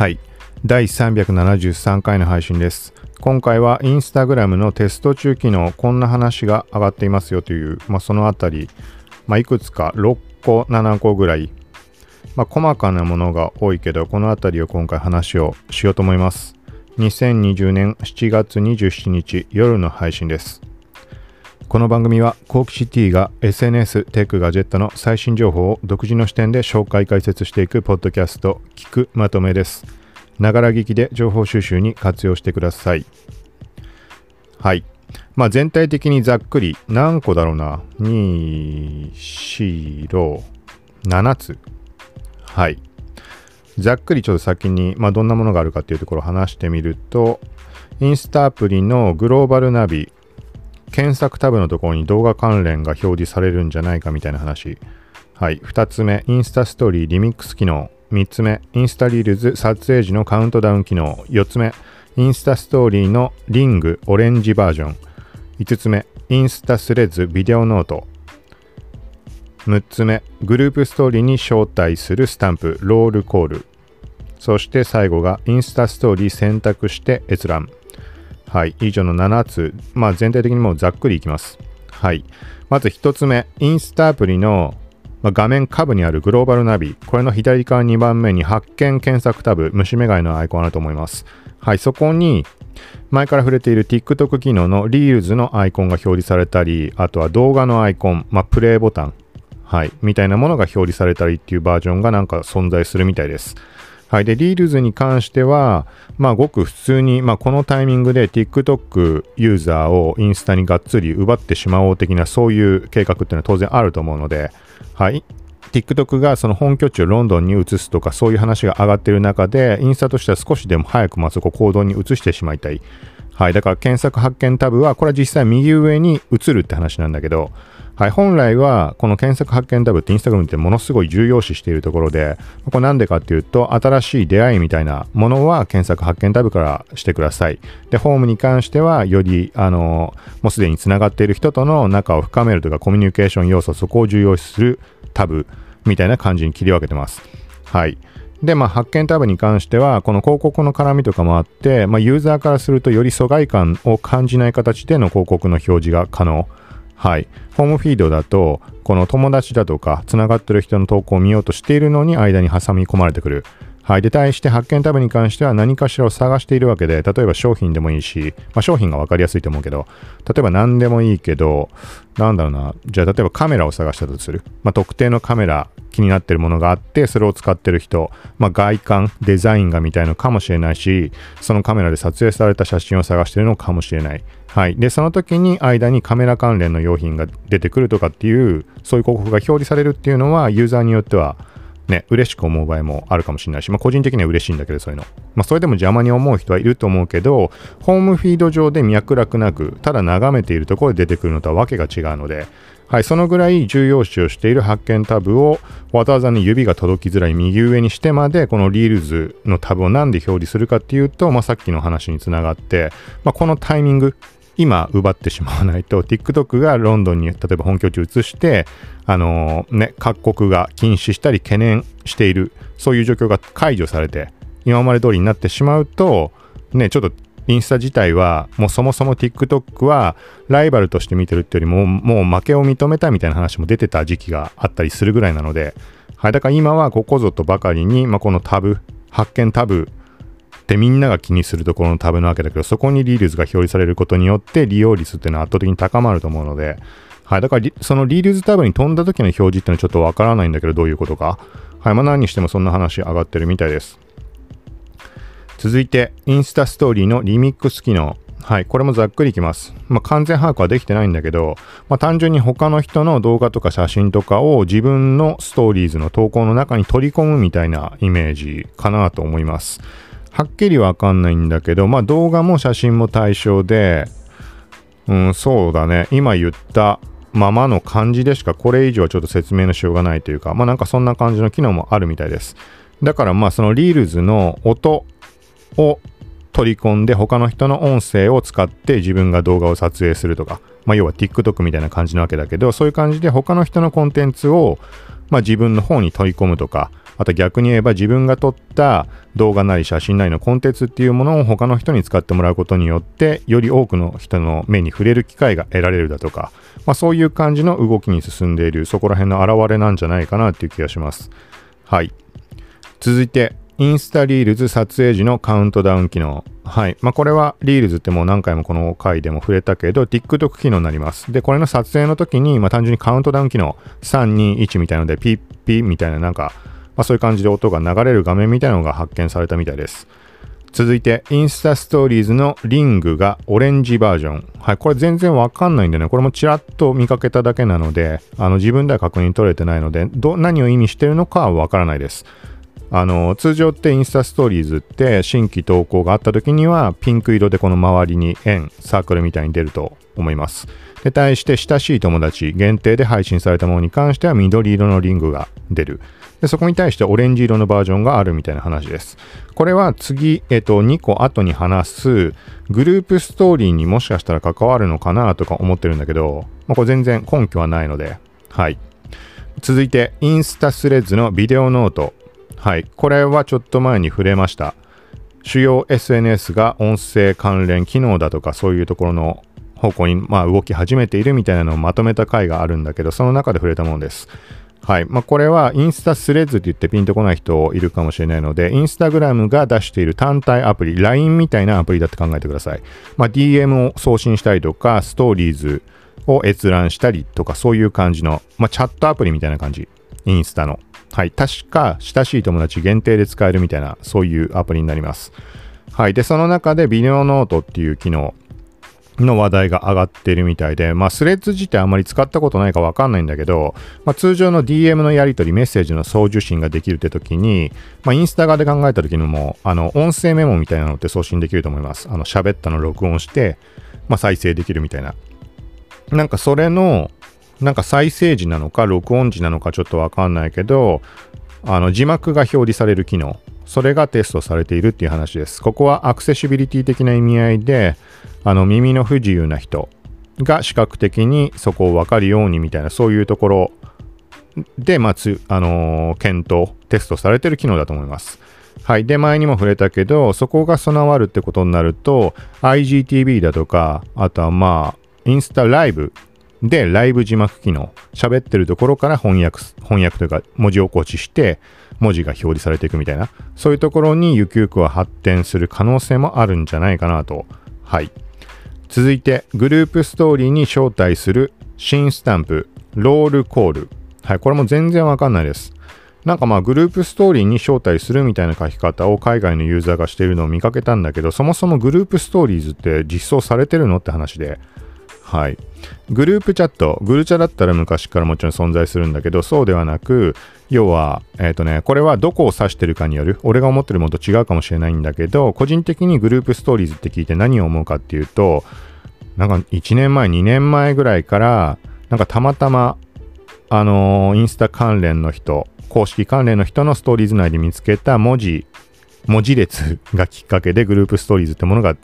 はい。第373回の配信です。今回はインスタグラムのテスト中機能、こんな話が上がっていますよという、まあ、そのあたり、まあ、いくつか6個、7個ぐらい、まあ、細かなものが多いけど、このあたりを今回話をしようと思います。2020年7月27日夜の配信です。この番組はコークシティが SNS、テック、ガジェットの最新情報を独自の視点で紹介解説していくポッドキャスト、聞くまとめです。ながら聞きで情報収集に活用してください。はい。まあ全体的にざっくり何個だろうな。2、4、6、7つ。はい。ざっくりちょっと先に、まあ、どんなものがあるかっていうところを話してみると、インスタアプリのグローバルナビ、検索タブのところに動画関連が表示されるんじゃないかみたいな話。はい。2つ目、インスタストーリーリミックス機能。3つ目、インスタリールズ撮影時のカウントダウン機能。4つ目、インスタストーリーのリングオレンジバージョン。5つ目、インスタスレッズビデオノート。6つ目、グループストーリーに招待するスタンプ、ロールコール。そして最後が、インスタストーリー選択して閲覧。はい、以上の7つ、まあ全体的にもうざっくりいきます。はい。まず1つ目、インスタアプリの画面下部にあるグローバルナビ、これの左側2番目に発見検索タブ、虫眼鏡のアイコンあると思います。はい、そこに前から触れている TikTok 機能の Reels のアイコンが表示されたり、あとは動画のアイコン、まあ、プレイボタン、はい、みたいなものが表示されたりっていうバージョンがなんか存在するみたいです。はい。で、リールズに関しては、まあ、ごく普通に、まあ、このタイミングで TikTok ユーザーをインスタにがっつり奪ってしまおう的な、そういう計画っていうのは当然あると思うので、はい。TikTok がその本拠地をロンドンに移すとかそういう話が上がっている中で、インスタとしては少しでも早くまあそこ行動に移してしまいたい。はい。だから検索発見タブは、これは実際右上に移るって話なんだけど、はい。本来は、この検索発見タブって Instagram ってものすごい重要視しているところで、これなんでかっていうと、新しい出会いみたいなものは検索発見タブからしてください。で、ホームに関しては、より、あの、もうすでに繋がっている人との仲を深めるとか、コミュニケーション要素、そこを重要視するタブみたいな感じに切り分けてます。はい。で、まあ、発見タブに関しては、この広告の絡みとかもあって、まあ、ユーザーからするとより疎外感を感じない形での広告の表示が可能。はい。ホームフィードだと、この友達だとか、つながってる人の投稿を見ようとしているのに間に挟み込まれてくる。はい。で、対して発見タブに関しては何かしらを探しているわけで、例えば商品でもいいし、まあ、商品が分かりやすいと思うけど、例えば何でもいいけど、なんだろうな、じゃあ例えばカメラを探したとする。まあ、特定のカメラ、気になっているものがあって、それを使ってる人、まあ、外観、デザインが見たいのかもしれないし、そのカメラで撮影された写真を探しているのかもしれない。はい。で、その時に間にカメラ関連の用品が出てくるとかっていう、そういう広告が表示されるっていうのは、ユーザーによっては、ね、嬉しく思う場合もあるかもしれないし、まあ、個人的には嬉しいんだけど、そういうの。まあ、それでも邪魔に思う人はいると思うけど、ホームフィード上で脈絡なく、ただ眺めているところで出てくるのとはわけが違うので、はい、そのぐらい重要視をしている発見タブをわざわざに指が届きづらい右上にしてまでこのリールズのタブをなんで表示するかっていうと、まあ、さっきの話につながって、まあ、このタイミング今奪ってしまわないと TikTok がロンドンに例えば本拠地移してあのーね各国が禁止したり懸念しているそういう状況が解除されて今まで通りになってしまうとねちょっとインスタ自体はもうそもそも TikTok はライバルとして見てるってよりももう負けを認めたみたいな話も出てた時期があったりするぐらいなので、はい、だから今はここぞとばかりに、まあ、このタブ発見タブってみんなが気にするところのタブなわけだけどそこにリールズが表示されることによって利用率っていうのは圧倒的に高まると思うので、はい、だからそのリールズタブに飛んだ時の表示っていうのはちょっとわからないんだけどどういうことか、はいまあ、何にしてもそんな話上がってるみたいです続いて、インスタストーリーのリミックス機能。はい、これもざっくりいきます。まあ、完全把握はできてないんだけど、まあ、単純に他の人の動画とか写真とかを自分のストーリーズの投稿の中に取り込むみたいなイメージかなと思います。はっきりわかんないんだけど、まあ、動画も写真も対象で、うん、そうだね。今言ったままの感じでしかこれ以上はちょっと説明のしようがないというか、まあなんかそんな感じの機能もあるみたいです。だからまあそのリールズの音を取り込んで他の人の音声を使って自分が動画を撮影するとか、まあ要は TikTok みたいな感じなわけだけど、そういう感じで他の人のコンテンツをまあ自分の方に取り込むとか、あと逆に言えば自分が撮った動画なり写真なりのコンテンツっていうものを他の人に使ってもらうことによってより多くの人の目に触れる機会が得られるだとか、まあ、そういう感じの動きに進んでいるそこら辺の表れなんじゃないかなっていう気がしますはい続いてインスタリールズ撮影時のカウントダウン機能。はい。まあ、これはリールズってもう何回もこの回でも触れたけど、TikTok 機能になります。で、これの撮影の時に、まあ、単純にカウントダウン機能、3、2、1みたいなので、ピッピッみたいななんか、まあ、そういう感じで音が流れる画面みたいなのが発見されたみたいです。続いて、インスタストーリーズのリングがオレンジバージョン。はい、これ全然わかんないんでね、これもちらっと見かけただけなので、あの自分では確認取れてないので、ど何を意味してるのかはわからないです。あの通常ってインスタストーリーズって新規投稿があった時にはピンク色でこの周りに円サークルみたいに出ると思います。で対して親しい友達限定で配信されたものに関しては緑色のリングが出る。でそこに対してオレンジ色のバージョンがあるみたいな話です。これは次、えっと、2個後に話すグループストーリーにもしかしたら関わるのかなとか思ってるんだけど、まあ、これ全然根拠はないので。はい。続いてインスタスレッズのビデオノート。はい。これはちょっと前に触れました。主要 SNS が音声関連機能だとかそういうところの方向に、まあ、動き始めているみたいなのをまとめた回があるんだけど、その中で触れたものです。はい。まあ、これはインスタスレッズって言ってピンとこない人いるかもしれないので、インスタグラムが出している単体アプリ、LINE みたいなアプリだって考えてください。まあ、DM を送信したりとか、ストーリーズを閲覧したりとか、そういう感じの、まあ、チャットアプリみたいな感じ。インスタの。はい。確か、親しい友達限定で使えるみたいな、そういうアプリになります。はい。で、その中でビデオノートっていう機能の話題が上がってるみたいで、まあ、スレッズ自体あんまり使ったことないかわかんないんだけど、まあ、通常の DM のやり取り、メッセージの送受信ができるって時に、まあ、インスタ側で考えた時にも、あの、音声メモみたいなのって送信できると思います。あの、喋ったの録音して、まあ、再生できるみたいな。なんかそれの、なんか再生時なのか録音時なのかちょっとわかんないけど、あの字幕が表示される機能、それがテストされているっていう話です。ここはアクセシビリティ的な意味合いで、あの耳の不自由な人が視覚的にそこを分かるようにみたいな、そういうところで、まあつあのー、検討、テストされてる機能だと思います。はい。で、前にも触れたけど、そこが備わるってことになると、IGTV だとか、あとはまあ、インスタライブで、ライブ字幕機能。喋ってるところから翻訳、翻訳というか文字起こしして、文字が表示されていくみたいな、そういうところにゆくゆくは発展する可能性もあるんじゃないかなと。はい。続いて、グループストーリーに招待する新スタンプ、ロールコール。はい、これも全然わかんないです。なんかまあグループストーリーに招待するみたいな書き方を海外のユーザーがしているのを見かけたんだけど、そもそもグループストーリーズって実装されてるのって話で、はい。グループチャット、グルチャだったら昔からもちろん存在するんだけど、そうではなく、要は、えっ、ー、とね、これはどこを指してるかによる、俺が思ってるものと違うかもしれないんだけど、個人的にグループストーリーズって聞いて何を思うかっていうと、なんか1年前、2年前ぐらいから、なんかたまたま、あのー、インスタ関連の人、公式関連の人のストーリーズ内で見つけた文字、文字列がきっかけでグループストーリーズってものが、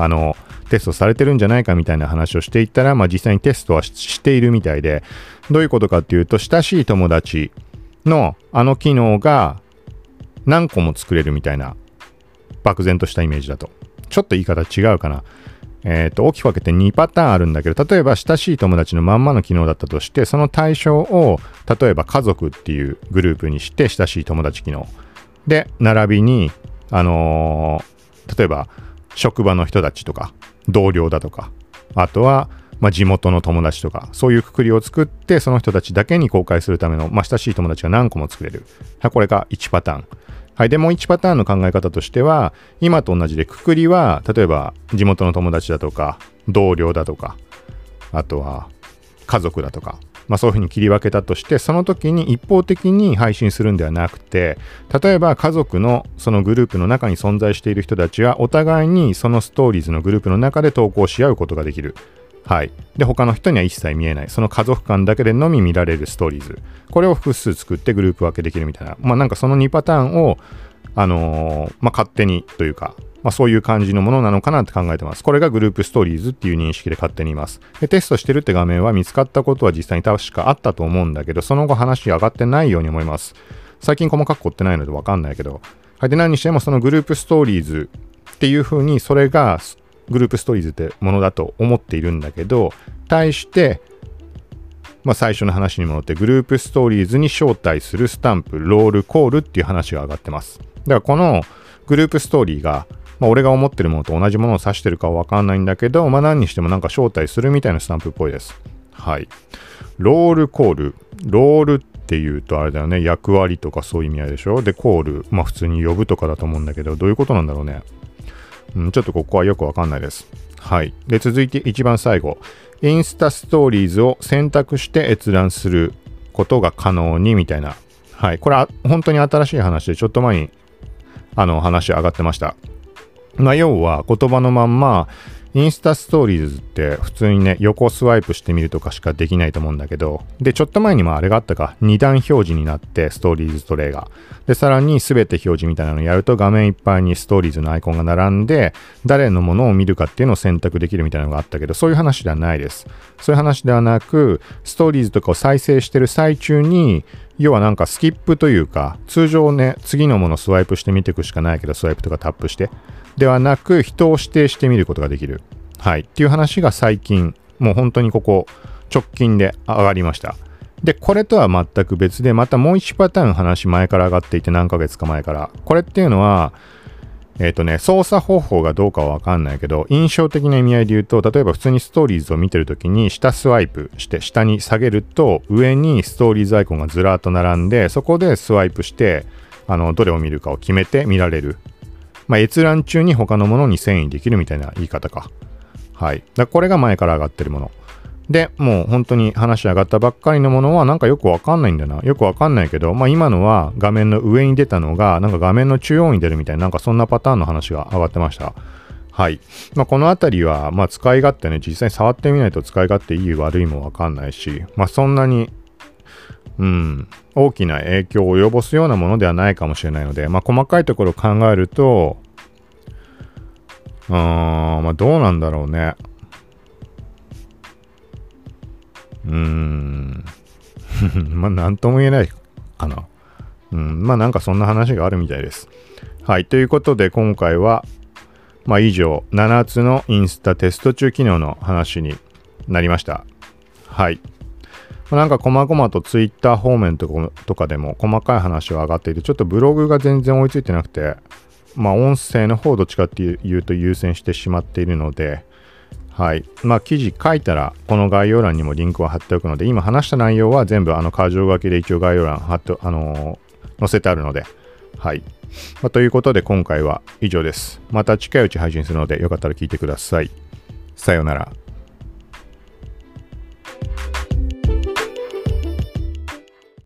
あのテストされてるんじゃないかみたいな話をしていったら、まあ、実際にテストはしているみたいで、どういうことかっていうと、親しい友達のあの機能が何個も作れるみたいな、漠然としたイメージだと。ちょっと言い方違うかな。えっ、ー、と、大きく分けて2パターンあるんだけど、例えば親しい友達のまんまの機能だったとして、その対象を、例えば家族っていうグループにして、親しい友達機能。で、並びに、あのー、例えば、職場の人たちとか、同僚だとか、あとは、まあ、地元の友達とか、そういうくくりを作って、その人たちだけに公開するための、まあ、親しい友達が何個も作れる。これが1パターン。はい。で、もう1パターンの考え方としては、今と同じでくくりは、例えば地元の友達だとか、同僚だとか、あとは家族だとか、まあ、そういうふうに切り分けたとして、その時に一方的に配信するんではなくて、例えば家族のそのグループの中に存在している人たちは、お互いにそのストーリーズのグループの中で投稿し合うことができる。はい。で、他の人には一切見えない。その家族間だけでのみ見られるストーリーズ。これを複数作ってグループ分けできるみたいな。まあなんかその2パターンを、あのー、まあ勝手にというか、まあ、そういう感じのものなのかなって考えてます。これがグループストーリーズっていう認識で勝手にいます。で、テストしてるって画面は見つかったことは実際に確かあったと思うんだけど、その後話上がってないように思います。最近細かく凝ってないのでわかんないけど、はい、で何にしてもそのグループストーリーズっていう風にそれがグループストーリーズってものだと思っているんだけど、対して、まあ、最初の話に戻ってグループストーリーズに招待するスタンプ、ロールコールっていう話が上がってます。だからこのグループストーリーが、まあ、俺が思ってるものと同じものを指してるかはわかんないんだけど、まあ、何にしてもなんか招待するみたいなスタンプっぽいです。はい。ロールコール。ロールっていうとあれだよね。役割とかそういう意味合いでしょで、コール。まあ普通に呼ぶとかだと思うんだけど、どういうことなんだろうね。うん、ちょっとここはよくわかんないです。はい。で、続いて一番最後。インスタストーリーズを選択して閲覧することが可能にみたいな。はい。これは本当に新しい話で、ちょっと前にあの話上がってました。まあ、要は言葉のまんま、インスタストーリーズって普通にね、横スワイプしてみるとかしかできないと思うんだけど、で、ちょっと前にもあれがあったか、2段表示になって、ストーリーズトレイが。で、さらに全て表示みたいなのをやると画面いっぱいにストーリーズのアイコンが並んで、誰のものを見るかっていうのを選択できるみたいなのがあったけど、そういう話ではないです。そういう話ではなく、ストーリーズとかを再生してる最中に、要はなんかスキップというか、通常ね、次のものスワイプして見ていくしかないけど、スワイプとかタップして。ではなく、人を指定してみることができる。はい。っていう話が最近、もう本当にここ、直近で上がりました。で、これとは全く別で、またもう1パターン話前から上がっていて何ヶ月か前から。これっていうのは、えっ、ー、とね、操作方法がどうかはわかんないけど、印象的な意味合いで言うと、例えば普通にストーリーズを見てるときに、下スワイプして下に下げると、上にストーリーズアイコンがずらっと並んで、そこでスワイプして、あの、どれを見るかを決めて見られる。まあ、閲覧中に他のものに遷移できるみたいな言い方か。はい。だこれが前から上がってるもの。で、もう本当に話上がったばっかりのものはなんかよくわかんないんだな。よくわかんないけど、まあ今のは画面の上に出たのが、なんか画面の中央に出るみたいな、なんかそんなパターンの話が上がってました。はい。まあこのあたりは、まあ使い勝手ね、実際に触ってみないと使い勝手いい悪いもわかんないし、まあそんなに、うん、大きな影響を及ぼすようなものではないかもしれないので、まあ細かいところを考えると、うーん、まあどうなんだろうね。うーん。まあ、なんとも言えないかな。うん、まあ、なんかそんな話があるみたいです。はい。ということで、今回は、まあ、以上、7つのインスタテスト中機能の話になりました。はい。なんか、細々と Twitter 方面ととかでも細かい話は上がっていて、ちょっとブログが全然追いついてなくて、まあ、音声の方どっちかっていうと優先してしまっているので、はい。まあ、記事書いたら、この概要欄にもリンクを貼っておくので、今話した内容は全部、あの、箇条書きで一応概要欄貼って、あのー、載せてあるので、はい。まあ、ということで、今回は以上です。また近いうち配信するので、よかったら聞いてください。さようなら。